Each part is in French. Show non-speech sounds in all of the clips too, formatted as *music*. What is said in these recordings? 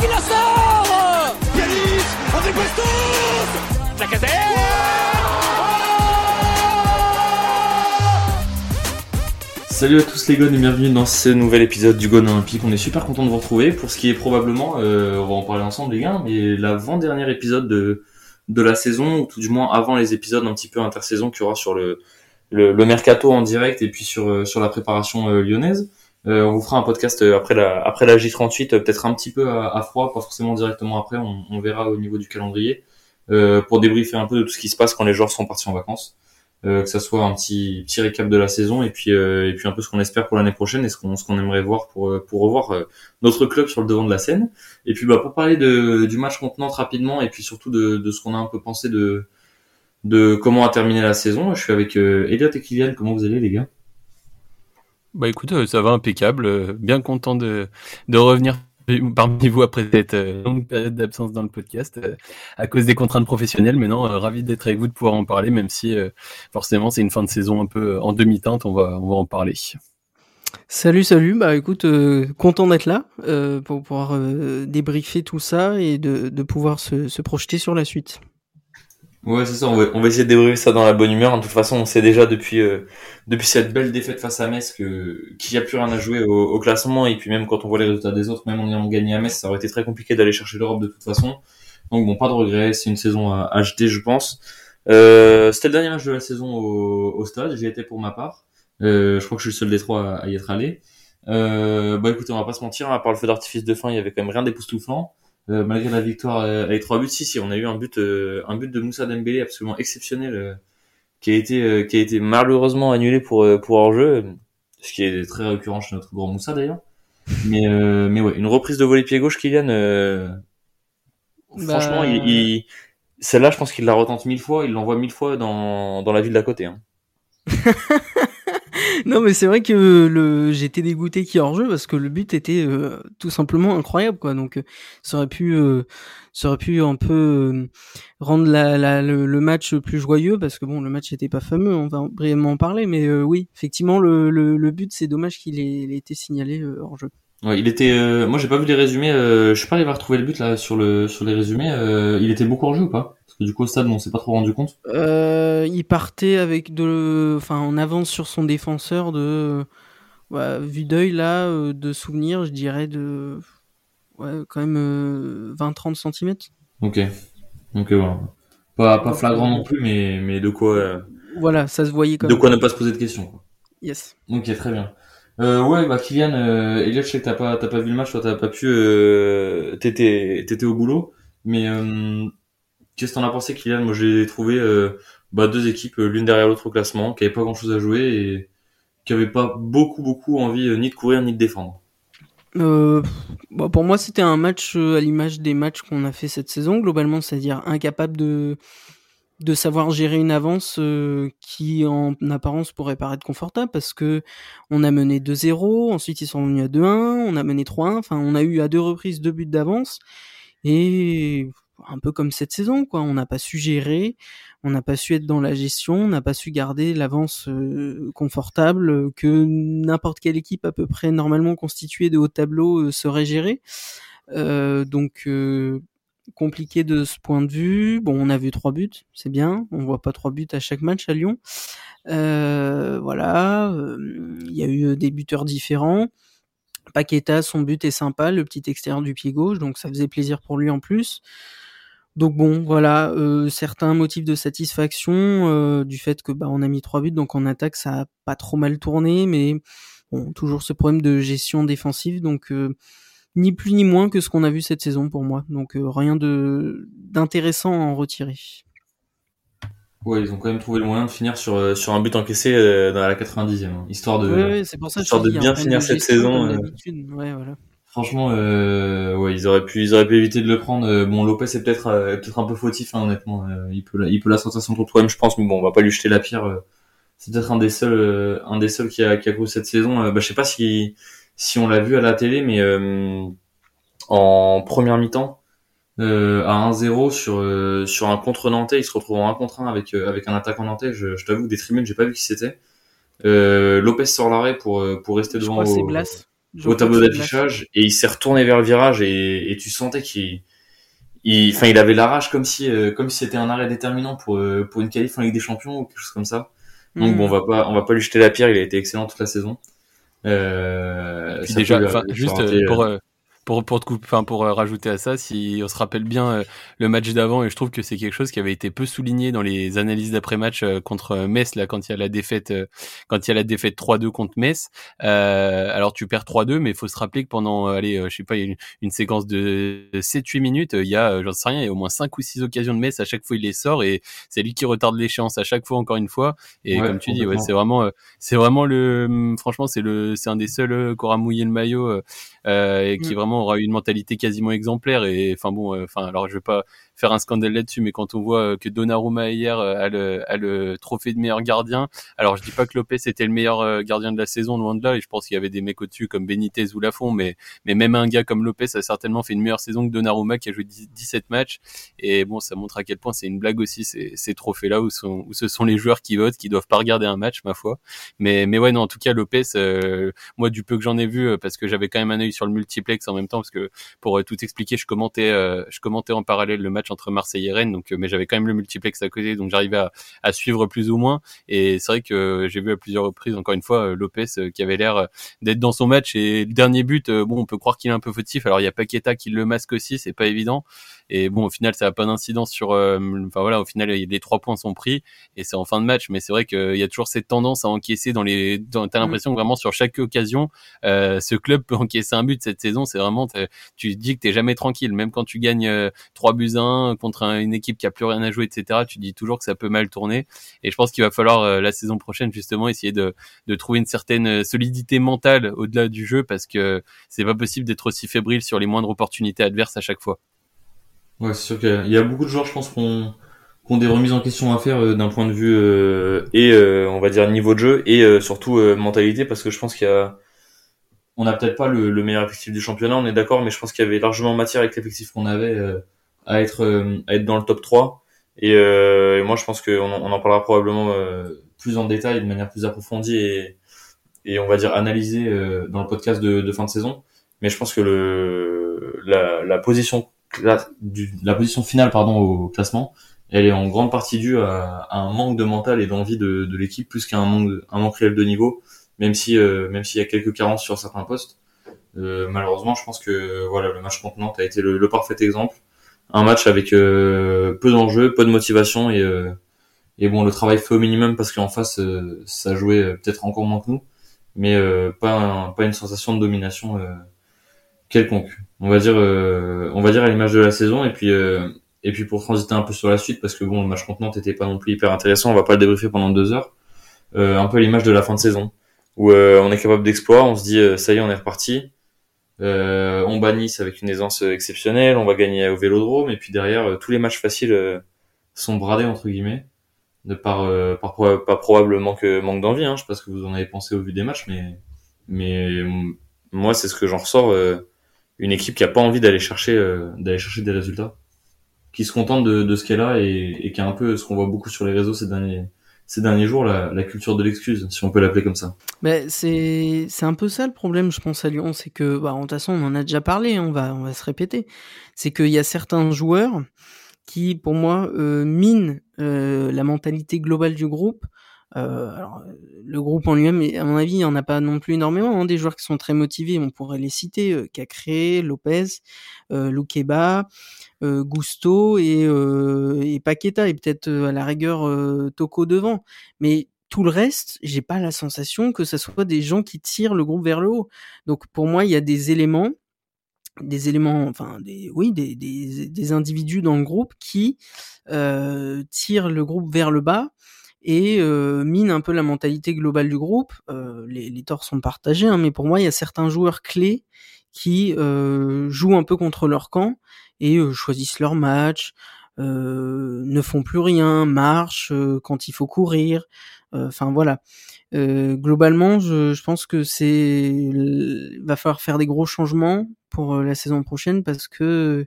qui la sort Yanis André Bastos Salut à tous les gones et bienvenue dans ce nouvel épisode du Gone Olympique. On est super content de vous retrouver pour ce qui est probablement, euh, on va en parler ensemble les gars, mais l'avant-dernier épisode de, de la saison, ou tout du moins avant les épisodes un petit peu intersaison qu'il y aura sur le, le, le mercato en direct et puis sur, euh, sur la préparation euh, lyonnaise. Euh, on vous fera un podcast euh, après la, après la J38, euh, peut-être un petit peu à, à froid, pas forcément directement après, on, on verra au niveau du calendrier, euh, pour débriefer un peu de tout ce qui se passe quand les joueurs sont partis en vacances. Euh, que ça soit un petit petit récap de la saison et puis euh, et puis un peu ce qu'on espère pour l'année prochaine et ce qu'on ce qu'on aimerait voir pour pour revoir notre club sur le devant de la scène. Et puis bah pour parler de du match contre rapidement et puis surtout de de ce qu'on a un peu pensé de de comment a terminé la saison je suis avec Elliot et Kylian. Comment vous allez les gars? Bah écoute, euh, ça va impeccable. euh, Bien content de, de revenir parmi vous après cette euh, longue période d'absence dans le podcast à cause des contraintes professionnelles. Euh, ravi d'être avec vous, de pouvoir en parler, même si forcément c'est une fin de saison un peu en demi-teinte. On va, on va en parler. Salut, salut. Bah écoute, content d'être là pour pouvoir débriefer tout ça et de, de pouvoir se, se projeter sur la suite. Ouais, c'est ça. On va, essayer de débriefer ça dans la bonne humeur. De toute façon, on sait déjà depuis euh, depuis cette belle défaite face à Metz que qu'il n'y a plus rien à jouer au, classement. Et puis même quand on voit les résultats des autres, même en ayant gagné à Metz, ça aurait été très compliqué d'aller chercher l'Europe de toute façon. Donc bon, pas de regret. C'est une saison à, jeter, je pense. Euh, C'était le dernier match de la saison au, stade. J'y étais pour ma part. Euh, je crois que je suis le seul des trois à, à y être allé. Euh, bah écoutez, on va pas se mentir. À part le feu d'artifice de fin, il y avait quand même rien d'époustouflant. Euh, malgré la victoire euh, avec trois buts, si si, on a eu un but, euh, un but de Moussa Dembélé absolument exceptionnel, euh, qui a été, euh, qui a été malheureusement annulé pour euh, pour hors jeu, ce qui est très récurrent chez notre grand Moussa d'ailleurs. Mais euh, mais ouais, une reprise de volley pied gauche, Kylian. euh, Bah, Franchement, il, il- celle-là, je pense qu'il la retente mille fois, il l'envoie mille fois dans dans la ville d'à côté. Hein. *laughs* non mais c'est vrai que le j'étais dégoûté qu'il y ait hors jeu parce que le but était euh, tout simplement incroyable quoi. Donc euh, ça aurait pu euh, ça aurait pu un peu rendre la, le, match plus joyeux parce que bon le match était pas fameux, on va brièvement en parler mais oui, effectivement le, le, le but c'est dommage qu'il ait, ait été signalé euh, hors jeu. Ouais, il était. moi, j'ai pas vu les résumés. Je suis pas allé retrouver le but là sur le sur les résumés. Il était beaucoup en jeu ou pas? Du coup au stade, on s'est pas trop rendu compte. Euh, il partait avec de, enfin, en avance sur son défenseur de, ouais, vu d'œil là, euh, de souvenir, je dirais de, ouais, quand même euh, 20-30 cm. Ok. Euh, voilà. Pas pas flagrant non plus, mais mais de quoi euh, Voilà, ça se voyait quand de même. quoi ne pas se poser de questions. Quoi. Yes. Ok, très bien. Euh, ouais, bah Kylian, euh, Elliot, je sais que t'as pas t'as pas vu le match, toi t'as pas pu, euh, t'étais t'étais au boulot, mais euh, qu'est-ce que t'en as pensé, Kylian? Moi, j'ai trouvé euh, bah deux équipes euh, l'une derrière l'autre au classement, qui avaient pas grand chose à jouer et qui avaient pas beaucoup beaucoup envie euh, ni de courir ni de défendre. Bah, pour moi, c'était un match à l'image des matchs qu'on a fait cette saison, globalement, c'est-à-dire incapable de de savoir gérer une avance qui, en apparence, pourrait paraître confortable parce que on a mené 2-0, ensuite ils sont venus à 2-1, on a mené 3-1, enfin, on a eu à deux reprises deux buts d'avance et un peu comme cette saison, quoi. On n'a pas su gérer, on n'a pas su être dans la gestion, on n'a pas su garder l'avance euh, confortable que n'importe quelle équipe à peu près normalement constituée de haut tableau euh, saurait gérer. Euh, donc compliqué de ce point de vue. Bon, on a vu trois buts, c'est bien. On voit pas trois buts à chaque match à Lyon. Voilà, il y a eu des buteurs différents. Paqueta, son but est sympa, le petit extérieur du pied gauche, donc ça faisait plaisir pour lui en plus. Donc bon, voilà, euh, certains motifs de satisfaction euh, du fait que bah on a mis trois buts, donc en attaque ça a pas trop mal tourné, mais bon, toujours ce problème de gestion défensive, donc euh, ni plus ni moins que ce qu'on a vu cette saison pour moi, donc euh, rien de d'intéressant à en retirer. Ouais, ils ont quand même trouvé le moyen de finir sur sur un but encaissé euh, dans la 90e, hein, histoire de. Ouais, ouais, c'est pour ça que je histoire de bien finir cette saison. Ouais, voilà. Franchement, euh, ouais, ils auraient pu, ils auraient pu éviter de le prendre. Euh, Bon, Lopez est peut-être, euh, peut-être un peu fautif, hein, honnêtement. Euh, il peut, la- il peut la sortir son tour de je pense, mais bon, on va pas lui jeter la pierre. euh. C'est peut-être un des seuls, euh, un des seuls qui a, qui a couru cette saison. Euh, bah, je sais pas si, si on l'a vu à la télé, mais euh, en première mi-temps, euh, à 1-0 sur, euh, sur un contre nantais, il se retrouve en 1 contre 1 avec, euh, avec un attaquant nantais. Je, je t'avoue, que des tribunes, j'ai pas vu qui c'était. Euh, Lopez sort l'arrêt pour, pour rester Je devant. crois que c'est au- Blas. Au tableau d'affichage et il s'est retourné vers le virage et, et tu sentais qu'il il, enfin, il avait la rage comme si, euh, comme si c'était un arrêt déterminant pour euh, pour une qualif en Ligue des Champions ou quelque chose comme ça. Donc bon, on va pas, on va pas lui jeter la pierre. Il a été excellent toute la saison. Euh, puis déjà, juste pour euh, pour pour enfin pour euh, rajouter à ça, si on se rappelle bien euh, le match d'avant, et je trouve que c'est quelque chose qui avait été peu souligné dans les analyses d'après match euh, contre Metz là quand il y a la défaite quand il y a la défaite 3-2 contre Metz. alors tu perds 3-2, mais il faut se rappeler que pendant allez je sais pas une, une séquence de 7-8 minutes, il y a j'en sais rien, il y a au moins 5 ou 6 occasions de Metz à chaque fois il les sort et c'est lui qui retarde l'échéance à chaque fois encore une fois. Et comme tu dis, ouais, c'est vraiment c'est vraiment le franchement c'est le c'est un des seuls qui aura mouillé le maillot euh, et qui mm. vraiment aura une mentalité quasiment exemplaire. Et enfin bon, euh, enfin alors je vais pas faire un scandale là-dessus, mais quand on voit euh, que Donnarumma hier euh, a le, a le trophée de meilleur gardien, alors je dis pas que Lopez était le meilleur euh, gardien de la saison, loin de là, et je pense qu'il y avait des mecs au-dessus comme Benitez ou Lafont, mais, mais même un gars comme Lopez a certainement fait une meilleure saison que Donnarumma qui a joué 17 matchs, et bon, ça montre à quel point c'est une blague aussi ces, ces trophées-là où, sont, où ce sont les joueurs qui votent, qui doivent pas regarder un match, ma foi. Mais, mais ouais, non, en tout cas, Lopez, moi du peu que j'en ai vu, parce que j'avais quand même un œil sur le multiplex en même temps, parce que pour tout expliquer, je commentais, je commentais en parallèle le match entre Marseille et Rennes donc euh, mais j'avais quand même le multiplex à côté, donc j'arrivais à, suivre plus ou moins. Et c'est vrai que j'ai vu à plusieurs reprises, encore une fois, euh, Lopez euh, qui avait l'air d'être dans son match. Et le dernier but, bon, on peut croire qu'il est un peu fautif. Alors il y a Paqueta qui le masque aussi, c'est pas évident. Et bon, au final, ça a pas d'incidence sur. enfin voilà, au final, les trois points sont pris et c'est en fin de match. Mais c'est vrai qu'il y a toujours cette tendance à encaisser dans les. Dans, t'as mm. l'impression que vraiment sur chaque occasion, ce club *laughs* peut encaisser un but cette saison. C'est vraiment, tu dis que t'es jamais tranquille, même quand tu gagnes 3 buts à 1 contre une équipe qui a plus rien à jouer, etc. Tu dis toujours que ça peut mal tourner. Et je pense qu'il va falloir euh, la saison prochaine justement essayer de, de trouver une certaine euh, solidité mentale au-delà du jeu parce que c'est pas possible d'être aussi fébrile sur les moindres opportunités adverses à chaque fois. Ouais, c'est sûr qu'il y a beaucoup de joueurs, je pense, qu'on ont des remises en question à faire euh, d'un point de vue et on va dire niveau de jeu et surtout mentalité parce que je pense qu'il y a on n'a peut-être pas le, le, meilleur effectif du championnat, on est d'accord, mais je pense qu'il y avait largement matière avec l'effectif qu'on avait à être euh, à être dans le top 3 et, euh, et moi je pense qu'on on en parlera probablement euh, plus en détail de manière plus approfondie et et on va dire analysé dans le podcast de, de, fin de saison. Mais je pense que le la, la position du, la position finale pardon au classement elle est en grande partie due à, à un manque de mental et d'envie de, de l'équipe plus qu'à un manque un manque réel de niveau même si même s'il y a quelques carences sur certains postes. Euh, malheureusement je pense que voilà le match contre Nantes a été le, le parfait exemple. Un match avec euh, peu d'enjeux, peu de motivation et euh, et bon le travail fait au minimum parce qu'en face euh, ça jouait peut-être encore moins que nous, mais pas pas une sensation de domination quelconque. On va dire on va dire à l'image de la saison et puis et puis pour transiter un peu sur la suite parce que bon le match contre Nantes était pas non plus hyper intéressant, on va pas le débriefer pendant deux heures. un peu à l'image de la fin de saison où on est capable d'exploit, on se dit ça y est on est reparti euh, on bat Nice avec une aisance exceptionnelle, on va gagner au Vélodrome, et puis derrière, euh, tous les matchs faciles euh, sont bradés entre guillemets, de par, par probablement que manque d'envie. Hein, je sais pas ce que vous en avez pensé au vu des matchs, mais mais moi c'est ce que j'en ressors. Une équipe qui a pas envie d'aller chercher d'aller chercher des résultats, qui se contente de, de ce qu'elle a et, et qui a un peu ce qu'on voit beaucoup sur les réseaux ces derniers ces derniers jours la, la culture de l'excuse, si on peut l'appeler comme ça. Mais c'est c'est un peu ça le problème, je pense à Lyon, c'est que bah de toute façon on en a déjà parlé, on va on va se répéter, c'est qu'il y a certains joueurs qui pour moi euh, minent euh, la mentalité globale du groupe. Euh, alors, le groupe en lui-même, à mon avis, il n'y en a pas non plus énormément. Hein, des joueurs qui sont très motivés, on pourrait les citer euh, Cacré, Lopez, euh, Loukeba, euh, Gusto et, euh, et Paqueta et peut-être euh, à la rigueur Toko devant. Mais tout le reste, j'ai pas la sensation que ce soit des gens qui tirent le groupe vers le haut. Donc pour moi, il y a des éléments, des éléments, enfin des, oui, des, des, des individus dans le groupe qui euh, tirent le groupe vers le bas et euh, minent un peu la mentalité globale du groupe. Euh, les, les torts sont partagés, hein, mais pour moi, il y a certains joueurs clés qui euh, jouent un peu contre leur camp et euh, choisissent leur match, euh, ne font plus rien, marchent euh, quand il faut courir. Enfin voilà. globalement, je, je, pense que c'est va falloir faire des gros changements pour la saison prochaine parce que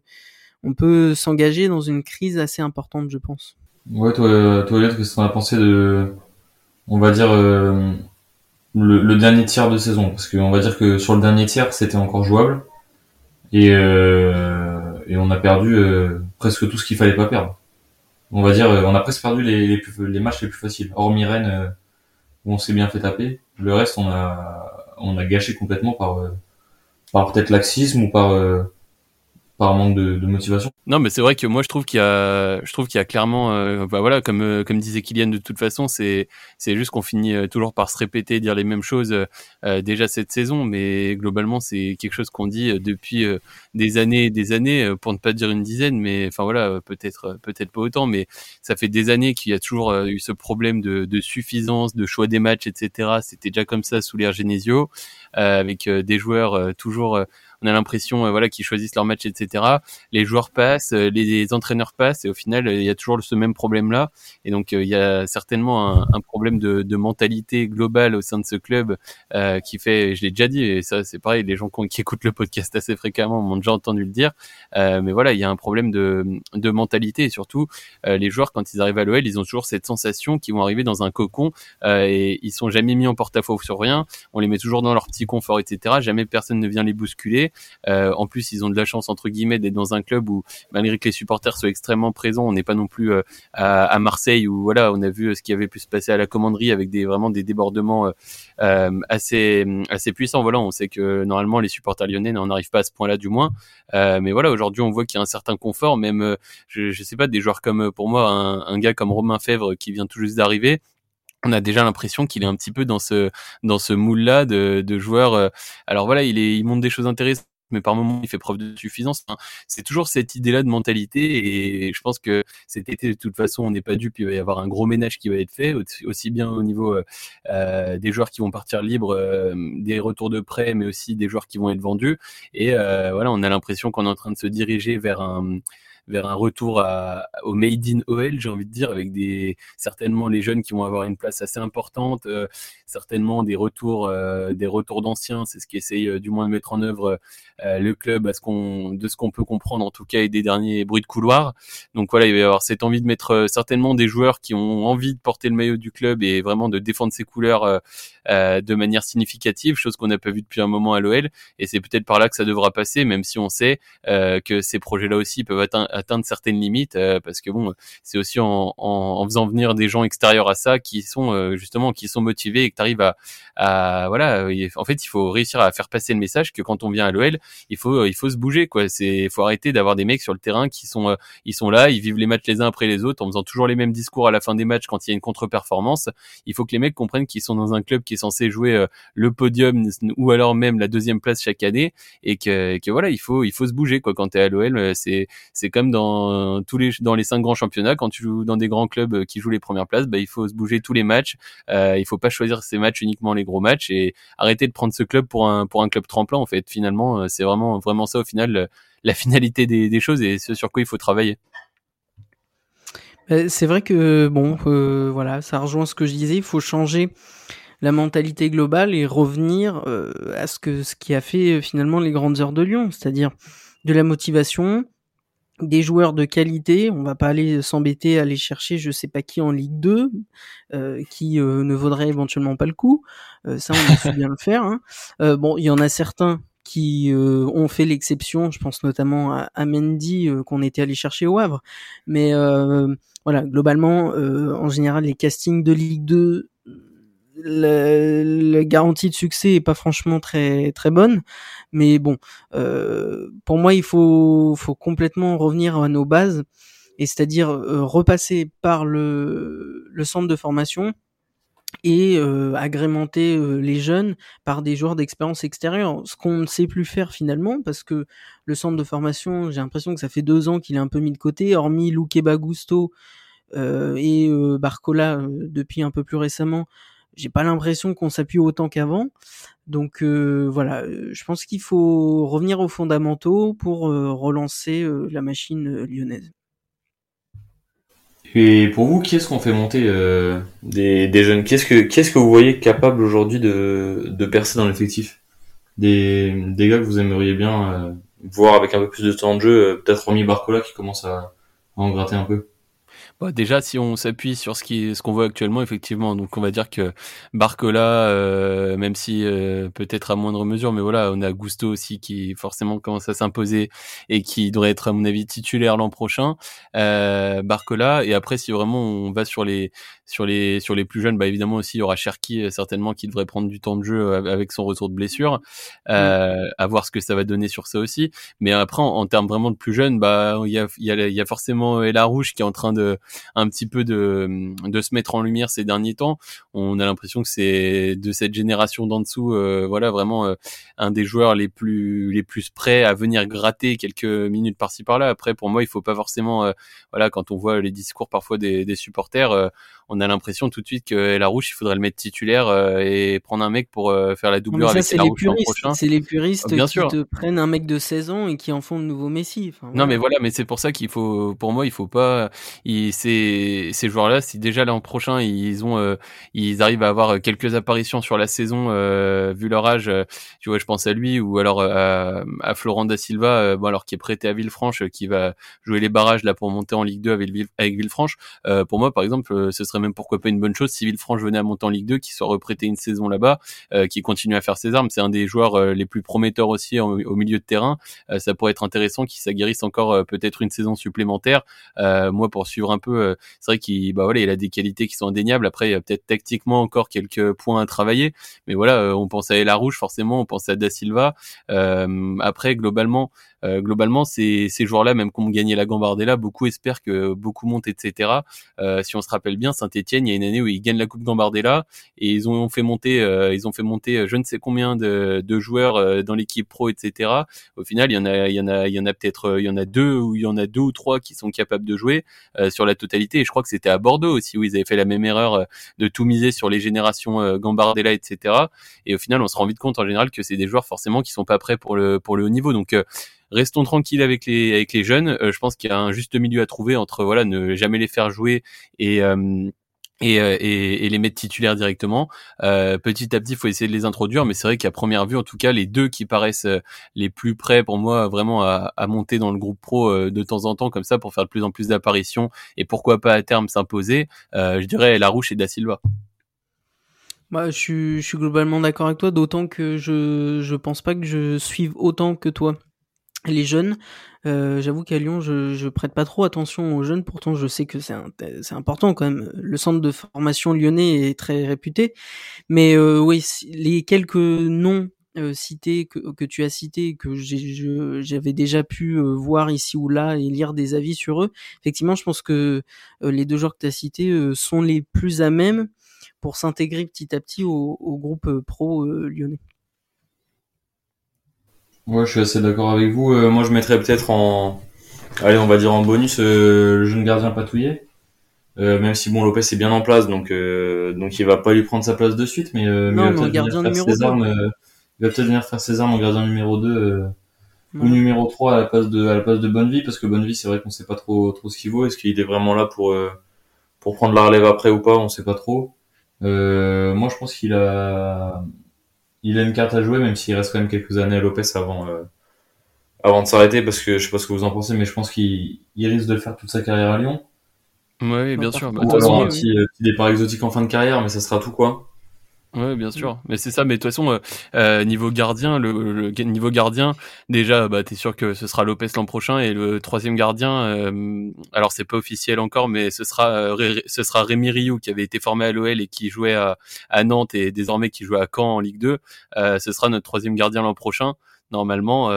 on peut s'engager dans une crise assez importante, je pense. Ouais, toi, toi, qu'est-ce que t'en as pensé de, on va dire, le, dernier tiers de saison, parce qu'on va dire que sur le dernier tiers, c'était encore jouable, et, euh, et on a perdu euh, presque tout ce qu'il fallait pas perdre. On va dire, on a presque perdu les, les, les matchs les plus faciles, hormis Rennes où on s'est bien fait taper. Le reste, on a, on a gâché complètement par, par peut-être laxisme ou par par manque de, de, motivation. Non, mais c'est vrai que moi je trouve qu'il y a, je trouve qu'il y a clairement, euh, bah voilà, comme euh, comme disait Kylian, de toute façon, c'est c'est juste qu'on finit euh, toujours par se répéter, dire les mêmes choses déjà cette saison, mais globalement c'est quelque chose qu'on dit depuis des années, et des années, pour ne pas dire une dizaine, mais enfin voilà, peut-être peut-être pas autant, mais ça fait des années qu'il y a toujours eu ce problème de, de suffisance, de choix des matchs, etc. C'était déjà comme ça sous l'ère Genesio, avec des joueurs toujours on a l'impression euh, voilà qu'ils choisissent leur match, etc. Les joueurs passent, euh, les, entraîneurs passent, et au final, il y a toujours ce même problème-là. Et donc, euh, il y a certainement un, problème de, mentalité globale au sein de ce club qui fait, je l'ai déjà dit, et ça c'est pareil, les gens qui écoutent le podcast assez fréquemment m'ont déjà entendu le dire. mais voilà, il y a un problème de, de mentalité et surtout, les joueurs quand ils arrivent à l'OL, ils ont toujours cette sensation qu'ils vont arriver dans un cocon et ils sont jamais mis en porte-à-faux sur rien. On les met toujours dans leur petit confort, etc. Jamais personne ne vient les bousculer. Euh, en plus, ils ont de la chance entre guillemets d'être dans un club où, malgré que les supporters soient extrêmement présents, on n'est pas non plus euh, à, Marseille où voilà, on a vu ce qui avait pu se passer à la commanderie avec des vraiment des débordements euh, assez assez puissants. Voilà, on sait que normalement les supporters lyonnais n'en arrivent pas à ce point-là du moins. mais voilà, aujourd'hui, on voit qu'il y a un certain confort. Même, je, je sais pas, des joueurs comme pour moi, un, un gars comme Romain Fèvre qui vient tout juste d'arriver on a déjà l'impression qu'il est un petit peu dans ce dans ce moule là de, de joueurs. alors voilà, il est il montre des choses intéressantes mais par moments il fait preuve de suffisance. c'est toujours cette idée-là de mentalité et je pense que cet été de toute façon on n'est pas dupe, il va y avoir un gros ménage qui va être fait aussi bien au niveau euh, euh, des joueurs qui vont partir libres, euh, des retours de prêt, mais aussi des joueurs qui vont être vendus. Et voilà, on a l'impression qu'on est en train de se diriger vers un vers un retour à, au made in OL, j'ai envie de dire, avec des certainement les jeunes qui vont avoir une place assez importante, euh, certainement des retours, euh, des retours d'anciens, c'est ce qui essaye euh, du moins de mettre en œuvre le club à ce qu'on, de ce qu'on peut comprendre en tout cas et des derniers bruits de couloir. Donc voilà, il va y avoir cette envie de mettre certainement des joueurs qui ont envie de porter le maillot du club et vraiment de défendre ses couleurs de manière significative, chose qu'on n'a pas vu depuis un moment à l'OL. Et c'est peut-être par là que ça devra passer, même si on sait que ces projets-là aussi peuvent atteindre atteindre certaines limites euh, parce que bon, c'est aussi en, en, faisant venir des gens extérieurs à ça qui sont euh, justement qui sont motivés et que tu arrives à, à voilà, en fait, il faut réussir à faire passer le message que quand on vient à l'OL, il faut il faut se bouger quoi. C'est faut arrêter d'avoir des mecs sur le terrain qui sont euh, ils sont là, ils vivent les matchs les uns après les autres en faisant toujours les mêmes discours à la fin des matchs quand il y a une contre-performance. Il faut que les mecs comprennent qu'ils sont dans un club qui est censé jouer le podium ou alors même la deuxième place chaque année et que, que voilà, il faut il faut se bouger quoi quand tu es à l'OL, c'est c'est comme dans tous les dans les cinq grands championnats. Quand tu joues dans des grands clubs euh, qui jouent les premières places, bah, il faut se bouger tous les matchs. Euh, il faut pas choisir ces matchs uniquement les gros matchs et arrêter de prendre ce club pour un pour un club tremplin. En fait, finalement, euh, c'est vraiment vraiment ça au final la *laughs* finalité des, choses et ce sur quoi il faut travailler. C'est vrai que bon, euh, voilà, ça rejoint ce que je disais. Il faut changer la mentalité globale et revenir euh, à ce que ce qui a fait finalement les grandes heures de Lyon, c'est-à-dire de la motivation, des joueurs de qualité. On va pas aller s'embêter à aller chercher je sais pas qui en Ligue 2 euh, qui euh, ne vaudrait éventuellement pas le coup. Euh, ça, on su bien le faire. Hein. bon, il y en a certains qui ont fait l'exception. Je pense notamment à, à Mendy qu'on était allé chercher au Havre. Mais voilà, globalement, en général, les castings de Ligue 2 la, garantie de succès est pas franchement très très bonne, mais bon, euh, pour moi il faut faut complètement revenir à nos bases. Et c'est-à-dire euh, repasser par le le centre de formation et euh, agrémenter les jeunes par des joueurs d'expérience extérieure, ce qu'on ne sait plus faire finalement parce que le centre de formation, j'ai l'impression que ça fait deux ans qu'il est un peu mis de côté, hormis Luque Bagusto et Barcola depuis un peu plus récemment j'ai pas l'impression qu'on s'appuie autant qu'avant. Donc euh, voilà, euh, je pense qu'il faut revenir aux fondamentaux pour euh, relancer la machine lyonnaise. Et pour vous, qui est-ce qu'on fait monter des, des, jeunes? Qu'est-ce que que vous voyez capable aujourd'hui de, de percer dans l'effectif? Des, des gars que vous aimeriez bien voir avec un peu plus de temps de jeu, peut-être Romy Barcola qui commence à, à en gratter un peu Bah, déjà, si on s'appuie sur ce qui, ce qu'on voit actuellement, effectivement, donc on va dire que Barcola, euh, même si euh, peut-être à moindre mesure, mais voilà, on a Gusto aussi qui forcément commence à s'imposer et qui devrait être à mon avis titulaire l'an prochain. Euh, Barcola et après, si vraiment on va sur les sur les sur les plus jeunes, bah évidemment aussi il y aura Cherki certainement qui devrait prendre du temps de jeu avec son retour de blessure. Euh, À voir ce que ça va donner sur ça aussi. Mais après, en, en termes vraiment de plus jeunes, bah il y a il y a, y a forcément Ella Rouge qui est en train de un petit peu de, de se mettre en lumière ces derniers temps. On a l'impression que c'est de cette génération d'en dessous, euh, voilà, vraiment euh, un des joueurs les plus les plus prêts à venir gratter quelques minutes par-ci par-là. Après, pour moi, il faut pas forcément, euh, voilà, quand on voit les discours parfois des, des supporters, on a l'impression tout de suite que la rouge, il faudrait le mettre titulaire et prendre un mec pour faire la doublure avec la rouge l'an prochain. C'est les puristes Bien qui sûr. te prennent un mec de 16 ans et qui en font le nouveau Messi. Enfin, non, mais voilà, mais c'est pour ça qu'il faut, pour moi, il faut pas, il, c'est, ces joueurs-là, si déjà l'an prochain ils ont, euh, ils arrivent à avoir quelques apparitions sur la saison, euh, vu leur âge, euh, tu vois, je pense à lui ou alors à, à Florent da Silva, bon alors qui est prêté à Villefranche, qui va jouer les barrages là pour monter en Ligue 2 avec, avec Villefranche. pour moi, par exemple, ce serait même pourquoi pas une bonne chose si Villefranche venait à monter en Ligue 2, qui soit reprêté une saison là-bas, qui continue à faire ses armes. C'est un des joueurs les plus prometteurs aussi au, milieu de terrain. ça pourrait être intéressant qu'il s'aguerrisse encore peut-être une saison supplémentaire. moi, pour suivre un peu, c'est vrai qu'il bah voilà, il a des qualités qui sont indéniables. Après, il y a peut-être tactiquement encore quelques points à travailler, mais voilà, euh, on pense à Ella Rouge forcément, on pense à Da Silva. Euh, après, globalement, euh, globalement, ces, ces joueurs-là, même qu'on gagné la Gambardella, beaucoup espèrent que beaucoup montent, etc. Euh, si on se rappelle bien, Saint-Etienne, il y a une année où ils gagnent la Coupe Gambardella et ils ont fait monter, euh, ils ont fait monter je ne sais combien de, de joueurs dans l'équipe pro, etc. Au final, il y en a, il y en a, il y en a peut-être, il y en a deux ou il y en a deux ou trois qui sont capables de jouer sur la totalité. Et je crois que c'était à Bordeaux aussi où ils avaient fait la même erreur de tout miser sur les générations Gambardella, etc. Et au final, on se rend vite compte en général que c'est des joueurs forcément qui sont pas prêts pour le pour le haut niveau. Donc restons tranquilles avec les avec les jeunes. Euh, je pense qu'il y a un juste milieu à trouver entre voilà ne jamais les faire jouer et euh, et, euh, et, et, les mettre titulaires directement. Euh, petit à petit, il faut essayer de les introduire, mais c'est vrai qu'à première vue, en tout cas, les deux qui paraissent les plus prêts pour moi vraiment à, à monter dans le groupe pro de temps en temps comme ça pour faire de plus en plus d'apparitions et pourquoi pas à terme s'imposer, euh, je dirais Larouche et Da Silva. Bah, je, suis, je suis globalement d'accord avec toi, d'autant que je je pense pas que je suive autant que toi les jeunes, euh, j'avoue qu'à Lyon, je, je prête pas trop attention aux jeunes. Pourtant, je sais que c'est important quand même. Le centre de formation lyonnais est très réputé, mais euh, oui, les quelques noms euh, cités que, tu as cités, que j'avais déjà pu voir ici ou là et lire des avis sur eux. Effectivement, je pense que les deux joueurs que tu as cités sont les plus à même pour s'intégrer petit à petit au, au groupe pro lyonnais. Ouais, je suis assez d'accord avec vous. Euh, moi, je mettrais peut-être en, allez, on va dire en bonus euh, le jeune gardien patouillé. Euh, même si bon Lopez est bien en place, donc donc il va pas lui prendre sa place de suite, mais, il va peut-être venir faire ses armes. il va peut-être venir faire ses armes en gardien numéro 2 ou numéro 3 à la place de à la place de Bonnevie, parce que Bonnevie c'est vrai qu'on sait pas trop trop ce qu'il vaut. Est-ce qu'il est vraiment là pour pour prendre la relève après ou pas? On sait pas trop. moi, je pense qu'il a il a une carte à jouer, même s'il reste quand même quelques années à Lopez avant, euh, avant de s'arrêter, parce que je sais pas ce que vous en pensez, mais je pense qu'il risque de faire toute sa carrière à Lyon. Oui, bien sûr. Bah, Ou alors un petit, euh, petit, départ exotique en fin de carrière, mais ça sera tout quoi. Ouais, bien sûr. Mais c'est ça. Mais de toute façon, euh, euh niveau gardien, le, niveau gardien, déjà, bah, t'es sûr que ce sera Lopez l'an prochain et le troisième gardien. Euh, alors c'est pas officiel encore, mais ce sera euh, ce sera Rémi Rioux qui avait été formé à l'OL et qui jouait à, à, Nantes et désormais qui joue à Caen en Ligue 2. ce sera notre troisième gardien l'an prochain normalement,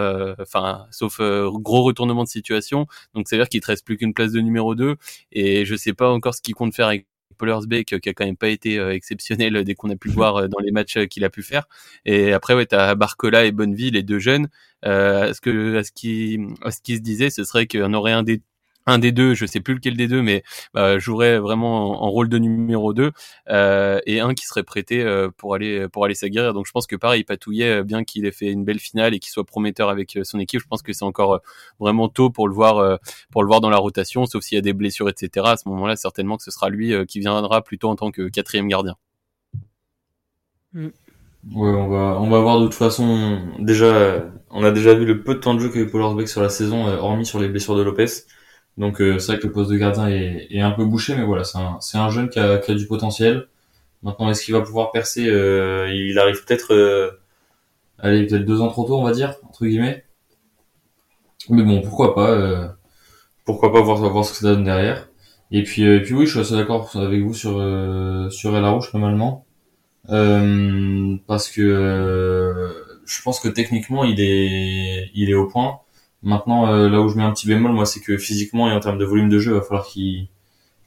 enfin, sauf gros retournement de situation. Donc, c'est à dire qu'il te reste plus qu'une place de numéro 2 et je sais pas encore ce qu'il compte faire avec Pollersbeck qui a quand même pas été euh, exceptionnel dès qu'on a pu le voir euh, dans les matchs euh, qu'il a pu faire. Et après, ouais, t'as Barcola et Bonneville, les deux jeunes. Euh, ce que, à ce qui, ce qui se disait, ce serait qu'on aurait un des un des deux, je sais plus lequel des deux, mais bah, jouerait vraiment en, rôle de numéro 2 euh, et un qui serait prêté euh, pour aller pour aller s'aguerrir. Donc je pense que pareil, Patouillet, euh, bien qu'il ait fait une belle finale et qu'il soit prometteur avec son équipe, je pense que c'est encore vraiment tôt pour le voir pour le voir dans la rotation, sauf s'il y a des blessures, etc. À ce moment-là, certainement que ce sera lui qui viendra plutôt en tant que quatrième gardien. Mm. Ouais, on va on va voir de toute. Déjà, on a déjà vu le peu de temps de jeu que Paul Orsbeck sur la saison, hormis sur les blessures de Lopez. Donc c'est vrai que le poste de gardien est, un peu bouché, mais voilà, c'est un, un jeune qui a, qui a du potentiel. Maintenant, est-ce qu'il va pouvoir percer Il arrive peut-être, allez, peut-être deux ans trop tôt, on va dire, entre guillemets. Mais bon, pourquoi pas Pourquoi pas voir, voir ce que ça donne derrière. Et puis, et puis oui, je suis assez d'accord avec vous sur sur El Rouge normalement, euh, parce que je pense que techniquement il est il est au point. Maintenant, euh, là où je mets un petit bémol, moi, c'est que physiquement et en termes de volume de jeu, il va falloir qu'il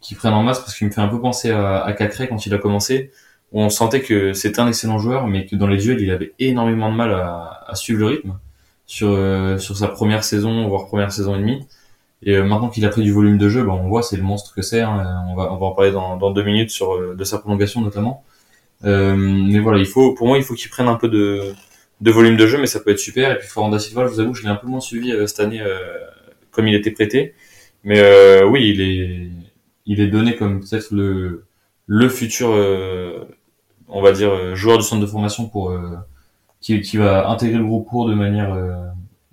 qu'il prenne en masse parce qu'il me fait un peu penser à, à Cacré quand il a commencé, où on sentait que c'était un excellent joueur, mais que dans les duels, il avait énormément de mal à, à suivre le rythme sur euh, sur sa première saison, voire première saison et demie. Et euh, maintenant qu'il a pris du volume de jeu, bah, on voit c'est le monstre que c'est. Hein. On va on va en parler dans, dans deux minutes sur de sa prolongation notamment. mais voilà, il faut pour moi il faut qu'il prenne un peu de de volume de jeu, mais ça peut être super. Et puis Florent je vous avoue, je l'ai un peu moins suivi euh, cette année euh, comme il était prêté. Mais euh, oui, il est, il est donné comme peut-être le, le futur, on va dire, joueur du centre de formation pour qui, qui va intégrer le groupe pour de manière,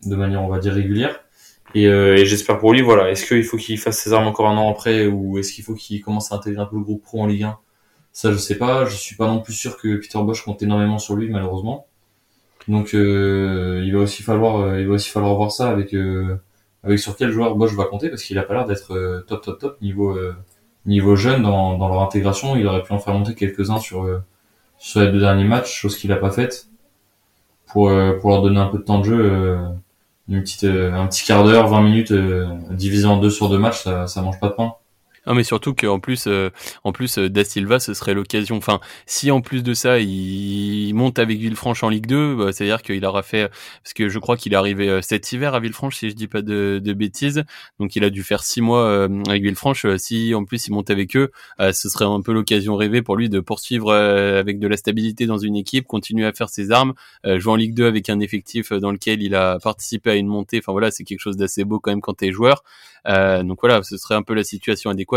de manière, on va dire, régulière. Et, et j'espère pour lui, voilà. Est-ce qu'il faut qu'il fasse ses armes encore un an après, ou est-ce qu'il faut qu'il commence à intégrer un peu le groupe pro en Ligue 1 Ça, je sais pas. Je suis pas non plus sûr que Peter Bosch compte énormément sur lui, malheureusement. Donc euh, il va aussi falloir euh, il va aussi falloir voir ça avec euh, avec sur quel joueur Bosch va compter parce qu'il a pas l'air d'être top top top niveau niveau jeune dans, dans leur intégration. Il aurait pu en faire monter quelques-uns sur sur les deux derniers matchs, chose qu'il a pas faite pour pour leur donner un peu de temps de jeu. une petite un petit quart d'heure, 20 minutes divisé en deux sur deux matchs, ça ça mange pas de pain. Non, mais surtout qu'en plus, euh, en plus, euh, Da Silva, ce serait l'occasion. Enfin, si en plus de ça, il monte avec Villefranche en Ligue 2, bah, c'est-à-dire qu'il aura fait, parce que je crois qu'il est arrivé euh, cet hiver à Villefranche, si je dis pas de, de bêtises. Donc, il a dû faire six mois euh, avec Villefranche. Si en plus il monte avec eux, ce serait un peu l'occasion rêvée pour lui de poursuivre avec de la stabilité dans une équipe, continuer à faire ses armes, jouer en Ligue 2 avec un effectif dans lequel il a participé à une montée. Enfin voilà, c'est quelque chose d'assez beau quand même quand t'es joueur. donc voilà, ce serait un peu la situation adéquate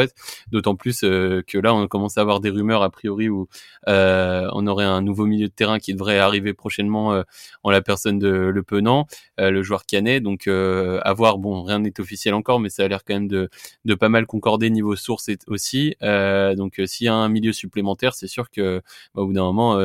D'autant plus euh, que là, on commence à avoir des rumeurs a priori où euh, on aurait un nouveau milieu de terrain qui devrait arriver prochainement euh, en la personne de Le Penant, le joueur canet. Donc à voir. Bon, rien n'est officiel encore, mais ça a l'air quand même de, pas mal concorder niveau source aussi. donc s'il y a un milieu supplémentaire, c'est sûr que bah, au bout d'un moment,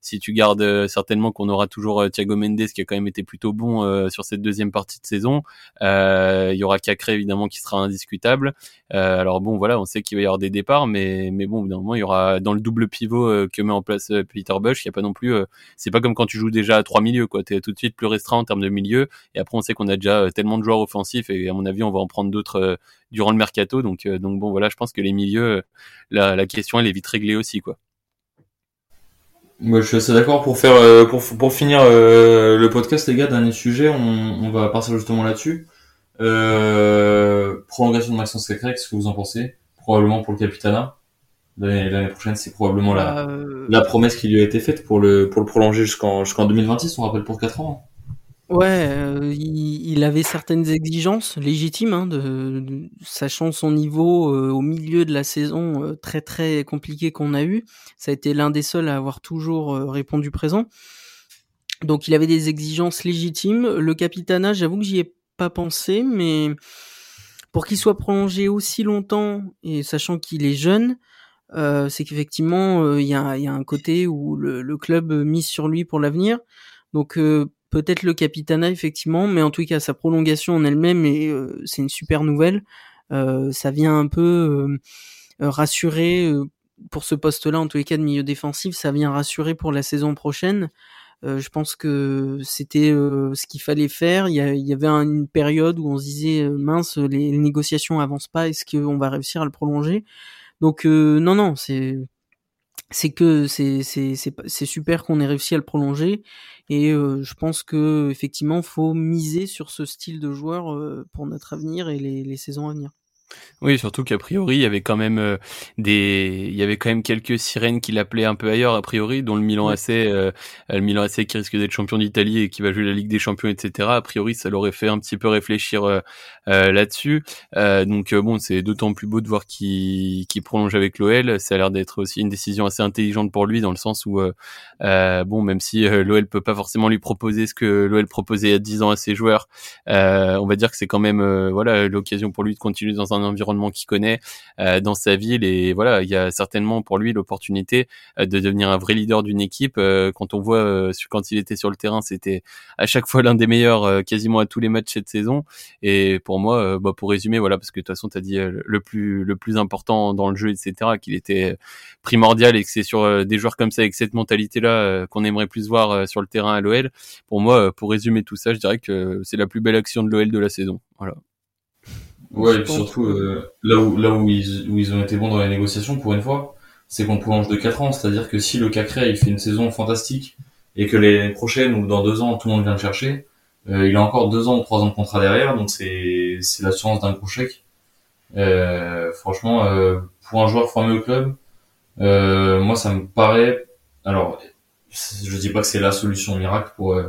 si tu gardes certainement qu'on aura toujours Thiago Mendes qui a quand même été plutôt bon sur cette deuxième partie de saison. il y aura Cacré évidemment qui sera indiscutable. alors bon, voilà, on sait qu'il va y avoir des départs, mais bon, il y aura dans le double pivot euh, que met en place euh, Peter Bush, il y a pas non plus. Euh, c'est pas comme quand tu joues déjà à trois milieux, quoi. T'es tout de suite plus restreint en termes de milieu, et après on sait qu'on a déjà tellement de joueurs offensifs, et à mon avis, on va en prendre d'autres durant le mercato. Donc donc bon, voilà, je pense que les milieux, la, question elle est vite réglée aussi, quoi. Moi, je suis assez d'accord pour finir le podcast, les gars. Dernier sujet, on, on va partir justement là-dessus. Euh, prolongation de Maxence Cacré, qu'est-ce que vous en pensez? Probablement pour le Capitana. L'année prochaine, c'est probablement la, euh, la promesse qui lui a été faite pour le, pour le prolonger jusqu'en jusqu'en 2026, on rappelle pour 4 ans. Ouais, euh, il, avait certaines exigences légitimes, hein, de, sachant son niveau euh, au milieu de la saison très très compliqué qu'on a eu. Ça a été l'un des seuls à avoir toujours répondu présent. Donc il avait des exigences légitimes. Le capitana, j'avoue que j'y ai pas pensé, mais pour qu'il soit prolongé aussi longtemps et sachant qu'il est jeune, euh, c'est qu'effectivement euh, il y, a, y, a, un côté où le, club mise sur lui pour l'avenir. Donc euh, peut-être le capitana effectivement, mais en tout cas sa prolongation en elle-même et c'est une super nouvelle. ça vient un peu rassurer pour ce poste-là, en tous les cas de milieu défensif, ça vient rassurer pour la saison prochaine. Euh, je pense que c'était euh, ce qu'il fallait faire. Il y, avait une période où on se disait euh, mince, les, négociations avancent pas, est-ce qu'on va réussir à le prolonger? Donc non, non, c'est que c'est c'est super qu'on ait réussi à le prolonger et je pense que effectivement faut miser sur ce style de joueur pour notre avenir et les saisons à venir. Oui, surtout qu'a priori, il y avait quand même euh, des, il y avait quand même quelques sirènes qui l'appelaient un peu ailleurs a priori, dont le Milan AC, euh, le Milan AC qui risque d'être champion d'Italie et qui va jouer la Ligue des Champions, etc. A priori, ça l'aurait fait un petit peu réfléchir euh, là-dessus. donc bon, c'est d'autant plus beau de voir qu'il qui prolonge avec l'OL. Ça a l'air d'être aussi une décision assez intelligente pour lui dans le sens où bon, même si l'OL peut pas forcément lui proposer ce que l'OL proposait il y a 10 ans à ses joueurs, on va dire que c'est quand même voilà l'occasion pour lui de continuer dans un environnement qui connaît euh, dans sa ville. Et voilà il y a certainement pour lui l'opportunité euh, de devenir un vrai leader d'une équipe. Euh, quand on voit quand il était sur le terrain c'était à chaque fois l'un des meilleurs quasiment à tous les matchs cette saison. Et pour moi bah, pour résumer voilà parce que de toute façon tu as dit le plus le plus important dans le jeu etc qu'il était primordial et que c'est sur des joueurs comme ça avec cette mentalité là qu'on aimerait plus voir sur le terrain à l'OL pour moi pour résumer tout ça je dirais que c'est la plus belle action de l'OL de la saison. Voilà Ouais, et puis surtout, euh, là, où, là où ils, où ils ont été bons dans les négociations, pour une fois, c'est qu'on prolonge de 4 ans. C'est-à-dire que si le Cacré, il fait une saison fantastique, et que les prochaines ou dans 2 ans, tout le monde vient le chercher, euh, il a encore 2 ans ou 3 ans de contrat derrière, donc c'est, c'est l'assurance d'un gros chèque. Euh, franchement, euh, pour un joueur formé au club, euh, moi, ça me paraît... Alors, je dis pas que c'est la solution miracle pour,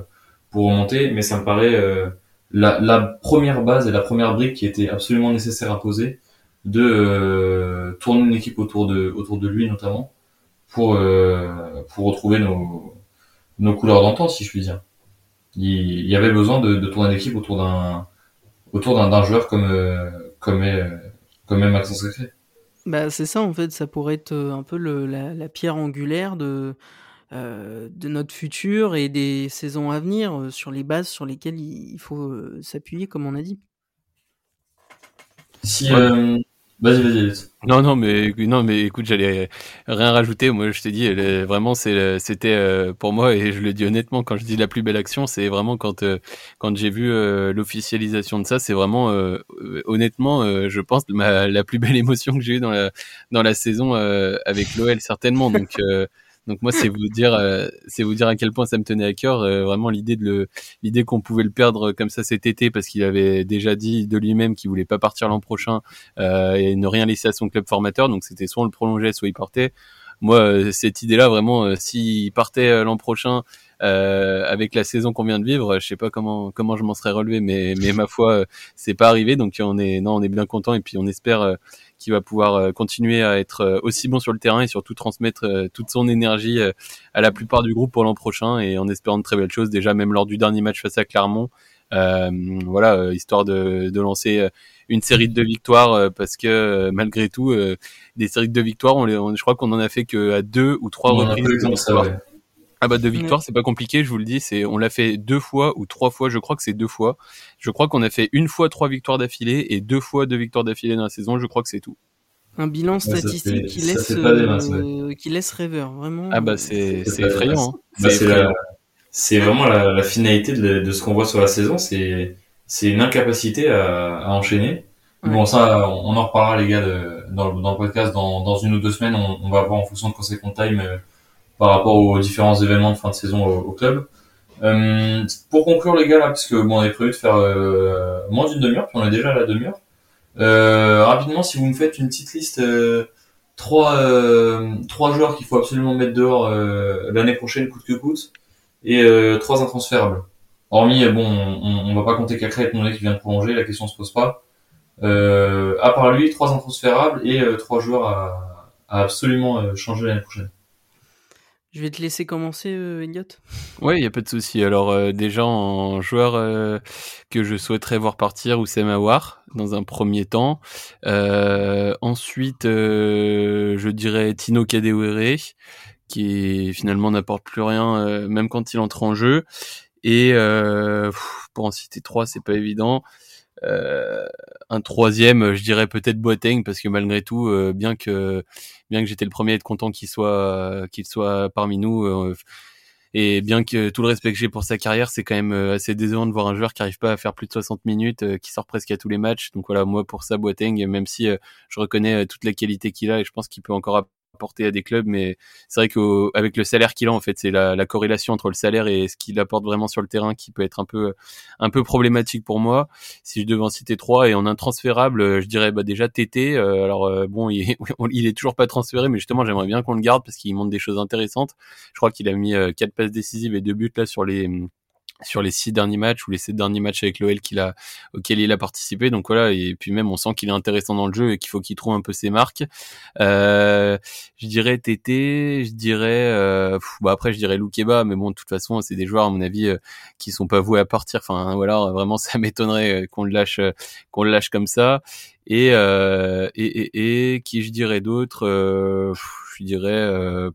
pour remonter, mais ça me paraît la, la, première base et la première brique qui était absolument nécessaire à poser de euh, tourner une équipe autour de autour de lui notamment pour euh, pour retrouver nos nos couleurs d'antan si je puis dire. Il, y avait besoin de, de tourner une équipe autour d'un autour d'un joueur comme euh, comme est, comme est Maxence. Bah c'est ça en fait, ça pourrait être un peu le, la, la pierre angulaire de euh, de notre futur et des saisons à venir euh, sur les bases sur lesquelles il faut euh, s'appuyer, comme on a dit. Si, vas-y, vas-y. Non, non, mais non, mais écoute, j'allais rien rajouter. Moi, je t'ai dit, vraiment, c'était pour moi, et je le dis honnêtement, quand je dis la plus belle action, c'est vraiment quand quand j'ai vu l'officialisation de ça, c'est vraiment honnêtement, je pense la plus belle *laughs* émotion que j'ai eue dans la dans la saison avec l'OL certainement. Donc donc moi, c'est vous dire, euh, c'est vous dire à quel point ça me tenait à cœur. Euh, vraiment l'idée de le, l'idée qu'on pouvait le perdre comme ça cet été parce qu'il avait déjà dit de lui-même qu'il voulait pas partir l'an prochain euh, et ne rien laisser à son club formateur. Donc c'était soit on le prolongeait, soit il partait. Moi, cette idée-là, vraiment, s'il partait l'an prochain avec la saison qu'on vient de vivre, je sais pas comment comment je m'en serais relevé, mais mais ma foi, c'est pas arrivé. Donc on est non, on est bien content et puis on espère qui va pouvoir euh, continuer à être euh, aussi bon sur le terrain et surtout transmettre euh, toute son énergie à la plupart du groupe pour l'an prochain et en espérant de très belles choses déjà même lors du dernier match face à Clermont. voilà, histoire de, de lancer une série de victoires parce que malgré tout, des séries de victoires, on, les, je crois qu'on en a fait que à deux ou trois reprises. Ah bah de victoire, c'est pas compliqué, je vous le dis, c'est on l'a fait deux fois ou trois fois, je crois que c'est deux fois. Je crois qu'on a fait une fois trois victoires d'affilée et deux fois deux victoires d'affilée dans la saison, je crois que c'est tout. Un bilan statistique qui laisse euh, qui laisse rêveur, vraiment. Ah bah c'est c'est effrayant. Hein. Bah, c'est vraiment la, finalité de, ce qu'on voit sur la saison, c'est c'est une incapacité à, à enchaîner. Bon ça, on, en reparlera les gars de, dans, dans, le podcast dans, dans une ou deux semaines, on, on va voir en fonction de quand c'est qu'on time euh, par rapport aux différents événements de fin de saison au, club. Euh, pour conclure les gars là, parce que bon, on avait prévu de faire euh, moins d'une demi-heure, puis on est déjà à la demi-heure. Euh, rapidement, si vous me faites une petite liste, euh, trois euh, trois joueurs qu'il faut absolument mettre dehors l'année prochaine, coûte que coûte, et trois intransférables. Hormis, bon, on, on va pas compter qu'Acré est mon qui vient de prolonger, la question se pose pas. à part lui, trois intransférables et trois joueurs à, à absolument changer l'année prochaine. Je vais te laisser commencer, euh. Ouais, il y a pas de souci. Alors euh, déjà en joueur euh, que je souhaiterais voir partir, Oussem Aouar, dans un premier temps. Euh, ensuite, je dirais Tino Kadewere, qui finalement n'apporte plus rien, même quand il entre en jeu. Et pour en citer trois, c'est pas évident. Euh, un troisième, je dirais peut-être Boateng parce que malgré tout, euh, bien que bien que j'étais le premier à être content qu'il soit qu'il soit parmi nous euh, et bien que tout le respect que j'ai pour sa carrière, c'est quand même assez décevant de voir un joueur qui arrive pas à faire plus de 60 minutes, qui sort presque à tous les matchs. Donc voilà, moi pour ça Boateng, même si je reconnais toute la qualité qu'il a et je pense qu'il peut encore apporter à des clubs, mais c'est vrai qu'avec le salaire qu'il a, en fait, c'est la, la, corrélation entre le salaire et ce qu'il apporte vraiment sur le terrain qui peut être un peu, un peu problématique pour moi. Si je devais en citer trois et en intransférable, je dirais bah, déjà TT. Euh, alors euh, bon, *laughs* il est, toujours pas transféré, mais justement, j'aimerais bien qu'on le garde parce qu'il montre des choses intéressantes. Je crois qu'il a mis euh, quatre passes décisives et deux buts là sur les sur les six derniers matchs ou les sept derniers matchs avec l'OL qu'il a auquel il a participé. Donc voilà et puis même on sent qu'il est intéressant dans le jeu et qu'il faut qu'il trouve un peu ses marques. Euh, je dirais Tété je dirais euh, bah après je dirais Loukeba mais bon de toute façon c'est des joueurs à mon avis euh, qui sont pas voués à partir. Enfin voilà vraiment *laughs* ça m'étonnerait euh, qu'on le lâche euh, qu'on le lâche comme ça. Et et, et, et, qui je dirais d'autres je dirais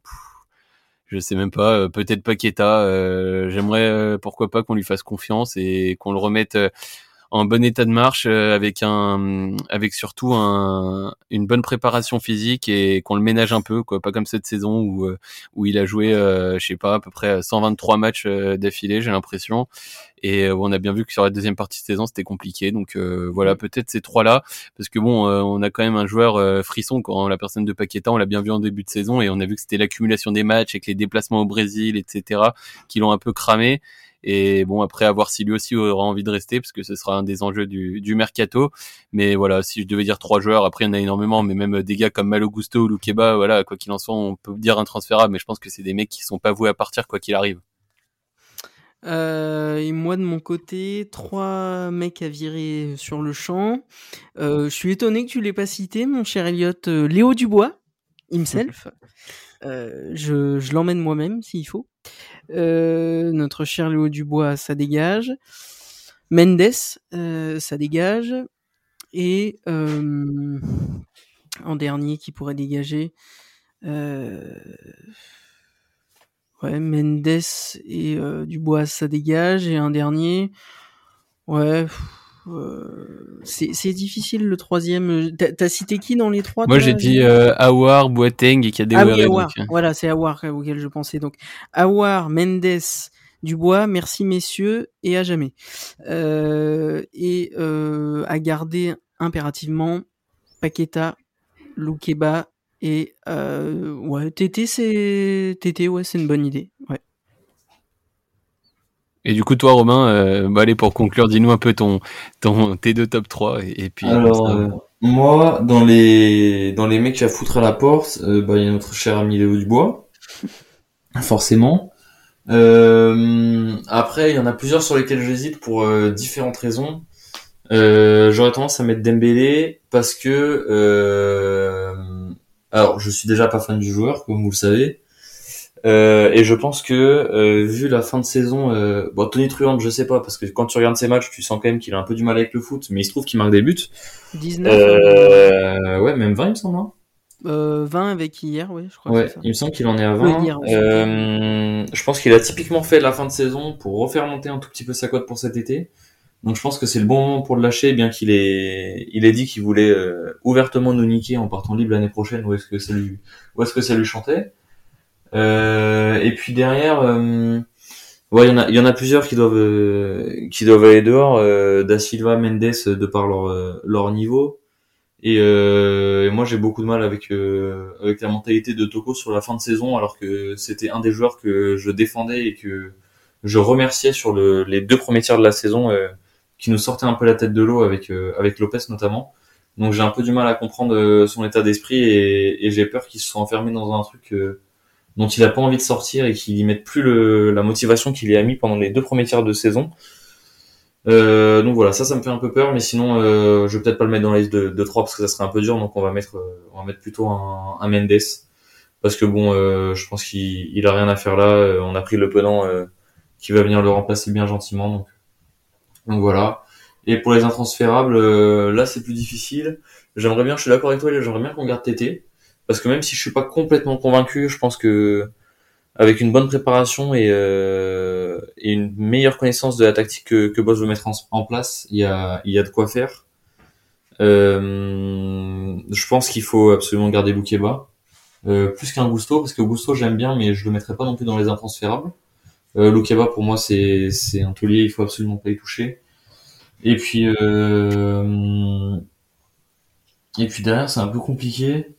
je sais même pas, euh, peut-être Paqueta. Euh, j'aimerais, euh, pourquoi pas, qu'on lui fasse confiance et qu'on le remette en bon état de marche avec un avec surtout un, une bonne préparation physique et qu'on le ménage un peu quoi. Pas comme cette saison où où il a joué je sais pas à peu près 123 matchs d'affilée j'ai l'impression. Et on a bien vu que sur la deuxième partie de saison c'était compliqué. Donc voilà peut-être ces trois là parce que bon on a quand même un joueur frisson quand la personne de Paqueta on l'a bien vu en début de saison et on a vu que c'était l'accumulation des matchs avec les déplacements au Brésil etc qui l'ont un peu cramé et bon, après, à voir si lui aussi aura envie de rester, parce que ce sera un des enjeux du, du mercato. Mais voilà, si je devais dire trois joueurs, après, il y en a énormément, mais même des gars comme Malo Gusto ou Lukeba, voilà, quoi qu'il en soit, on peut dire intransférable, mais je pense que c'est des mecs qui sont pas voués à partir, quoi qu'il arrive. Euh, et moi de mon côté, trois mecs à virer sur le champ. Euh, je suis étonné que tu l'aies pas cité, mon cher Elliot. Euh, Léo Dubois, himself. *laughs* Je, je l'emmène moi-même s'il faut. Euh, notre cher Léo Dubois, ça dégage. Mendes, euh, ça dégage. Et euh, en dernier, qui pourrait dégager Ouais, Mendes et Dubois, ça dégage. Et un dernier, ouais. Euh, c'est difficile le troisième. T'as cité qui dans les trois Moi j'ai dit euh, Awar, Boateng et Kadewere. Ah oui, Awar. Euh. Voilà, c'est Awar auquel je pensais. Donc Awar, Mendes, Dubois, merci messieurs et à jamais. Euh, et euh, à garder impérativement Paqueta, Loukeba et euh, ouais, TT c'est TT ouais c'est une bonne idée. Ouais. Et du coup, toi, Romain, euh, bah, allez, pour conclure, dis-nous un peu ton, ton, tes deux top 3. Et, puis, Alors, euh, moi, dans les, dans les mecs à foutre à la porte, euh, bah, il y a notre cher ami Léo Dubois. *laughs* Forcément. Euh, après, il y en a plusieurs sur lesquels j'hésite pour différentes raisons. J'aurais tendance à mettre Dembélé parce que, alors, je suis déjà pas fan du joueur, comme vous le savez. Euh, et je pense que euh, vu la fin de saison, euh, bon Tony Truant, je sais pas parce que quand tu regardes ses matchs, tu sens quand même qu'il a un peu du mal avec le foot, mais il se trouve qu'il marque des buts. 19. Euh, ouais, même 20 il me semble. Hein. Euh, 20 avec hier, oui, je crois. Ouais, il me semble qu'il en est à 20. Hier, euh, je pense qu'il a typiquement fait la fin de saison pour refaire monter un tout petit peu sa cote pour cet été. Donc je pense que c'est le bon moment pour le lâcher, bien qu'il ait, il ait dit qu'il voulait ouvertement nous niquer en partant libre l'année prochaine. Où est-ce que ça lui, où est-ce que ça lui chantait et puis derrière, euh, ouais, il y en a, il y en a plusieurs qui doivent, euh, qui doivent aller dehors. da Silva, Mendes, de par leur, leur niveau. Et, euh, moi, j'ai beaucoup de mal avec avec la mentalité de Toko sur la fin de saison, alors que c'était un des joueurs que je défendais et que je remerciais sur le, les deux premiers tiers de la saison, qui nous sortaient un peu la tête de l'eau avec avec Lopez notamment. Donc j'ai un peu du mal à comprendre son état d'esprit et, et j'ai peur qu'il se soit enfermé dans un truc dont il a pas envie de sortir et qu'il y mette plus le, la motivation qu'il y a mis pendant les deux premiers tiers de saison. Euh, donc voilà, ça, ça me fait un peu peur, mais sinon, euh, je vais peut-être pas le mettre dans la liste de, de 3 parce que ça serait un peu dur, donc on va mettre, euh, on va mettre plutôt un, un Mendes parce que bon, euh, je pense qu'il il a rien à faire là. Euh, on a pris le penant qui va venir le remplacer bien gentiment, donc, donc voilà. Et pour les intransférables, là c'est plus difficile. J'aimerais bien, je suis d'accord avec toi, j'aimerais bien qu'on garde TT parce que même si je suis pas complètement convaincu, je pense que avec une bonne préparation et, euh, et une meilleure connaissance de la tactique que, que Boss veut mettre en, place, il y a, il y a de quoi faire. Euh, je pense qu'il faut absolument garder Loukeba. Euh, plus qu'un Gusto, parce que Gusto j'aime bien, mais je le mettrai pas non plus dans les intransférables. Euh, Loukeba pour moi c'est c'est un taulier, il faut absolument pas y toucher. Et puis euh, et puis derrière c'est un peu compliqué.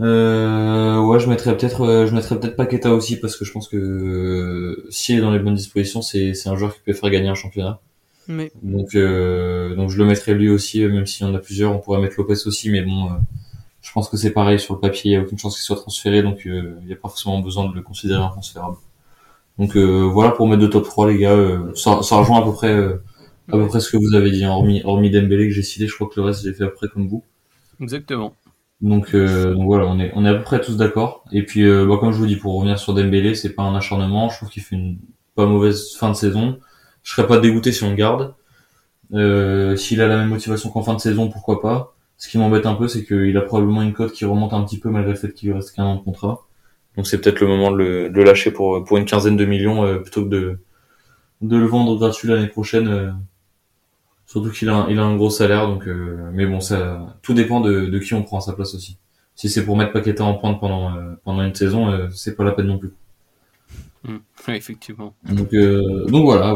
Euh, ouais, je mettrais peut-être, euh, je mettrais peut-être Paqueta aussi parce que je pense que euh, s'il est dans les bonnes dispositions, c'est c'est un joueur qui peut faire gagner un championnat. Mais Donc euh, donc je le mettrais lui aussi, euh, même s'il y en a plusieurs. On pourrait mettre Lopez aussi, mais bon, euh, je pense que c'est pareil sur le papier. Il y a aucune chance qu'il soit transféré, donc euh, il n'y a pas forcément besoin de le considérer intransférable. Donc euh, voilà pour mettre de top 3 les gars. euh, ça, ça rejoint à peu près euh, à peu près ce que vous avez dit, hein, hormis hormis Dembélé que j'ai cité. Je crois que le reste j'ai fait à peu près comme vous. Exactement. Donc, euh, donc voilà, on est, à peu près tous d'accord. Et puis, euh, bah, comme je vous dis, pour revenir sur Dembélé, c'est pas un acharnement. Je trouve qu'il fait une pas mauvaise fin de saison. Je serais pas dégoûté si on le garde. Euh, S'il a la même motivation qu'en fin de saison, pourquoi pas. Ce qui m'embête un peu, c'est qu'il a probablement une cote qui remonte un petit peu malgré le fait qu'il reste qu'un an de contrat. Donc c'est peut-être le moment de le, lâcher pour, pour une quinzaine de millions euh, plutôt que de, de le vendre gratuit l'année prochaine. Surtout qu'il a, un- il a un gros salaire, donc euh, mais bon, ça, tout dépend de, de qui on prend à sa place aussi. Si c'est pour mettre Paqueta en pointe pendant euh, pendant une saison, euh, c'est pas la peine non plus. Oui, effectivement. Donc euh, donc voilà.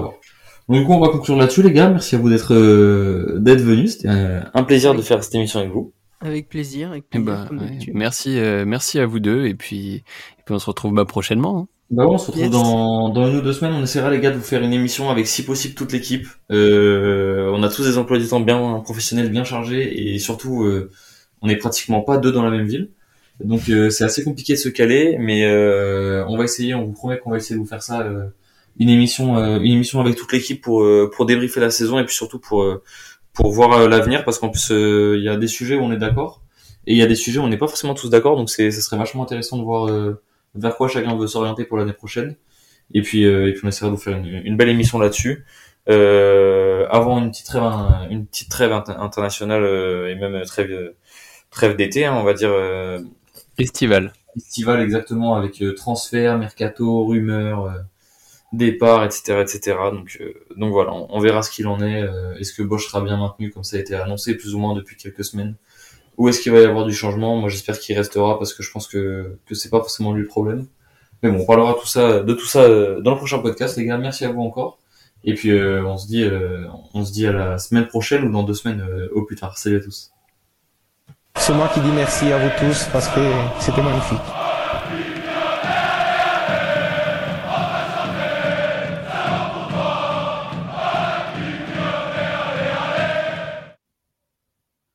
Donc du coup, on va conclure là-dessus, les gars. Merci à vous d'être euh, d'être venus. C'était euh, un plaisir de faire cette émission avec vous. avec plaisir, avec Eh plaisir, comme ouais, d'habitude. merci, euh, merci à vous deux et puis, et puis on se retrouve bah, prochainement. hein. Bah ouais, on se retrouve Yes. dans, dans une ou deux semaines. On essaiera, les gars, de vous faire une émission avec, si possible, toute l'équipe. Euh, on a tous des emplois du temps bien professionnels, bien chargés, et surtout, euh, on est pratiquement pas deux dans la même ville. Donc, euh, c'est assez compliqué de se caler, mais euh, on va essayer. On vous promet qu'on va essayer de vous faire ça, euh, une émission, euh, une émission avec toute l'équipe pour euh, pour débriefer la saison et puis surtout pour pour voir l'avenir, parce qu'en plus, euh, il y a des sujets où on est d'accord, et il y a des sujets où on n'est pas forcément tous d'accord. Donc, c'est, ça serait vachement intéressant de voir. Vers quoi chacun veut s'orienter pour l'année prochaine. Et puis, euh, et puis on essaiera de vous faire une, une belle émission là-dessus. Euh, avant une petite trêve, une petite trêve inter- internationale euh, et même trêve, trêve d'été, hein, on va dire euh, Festival. festival exactement avec euh, transfert, mercato, rumeurs, euh, départ, etc., etc. Donc, euh, donc voilà, on, on verra ce qu'il en est. Euh, est-ce que Bosch sera bien maintenu comme ça a été annoncé plus ou moins depuis quelques semaines Ou est-ce qu'il va y avoir du changement? Moi, j'espère qu'il restera parce que je pense que que c'est pas forcément lui le problème. Mais bon, on parlera tout ça, de tout ça euh, dans le prochain podcast, les gars. Merci à vous encore. Et puis euh, on se dit, euh, on se dit à la semaine prochaine ou dans deux semaines au plus tard. Salut à tous. C'est moi qui dis merci à vous tous parce que c'était magnifique.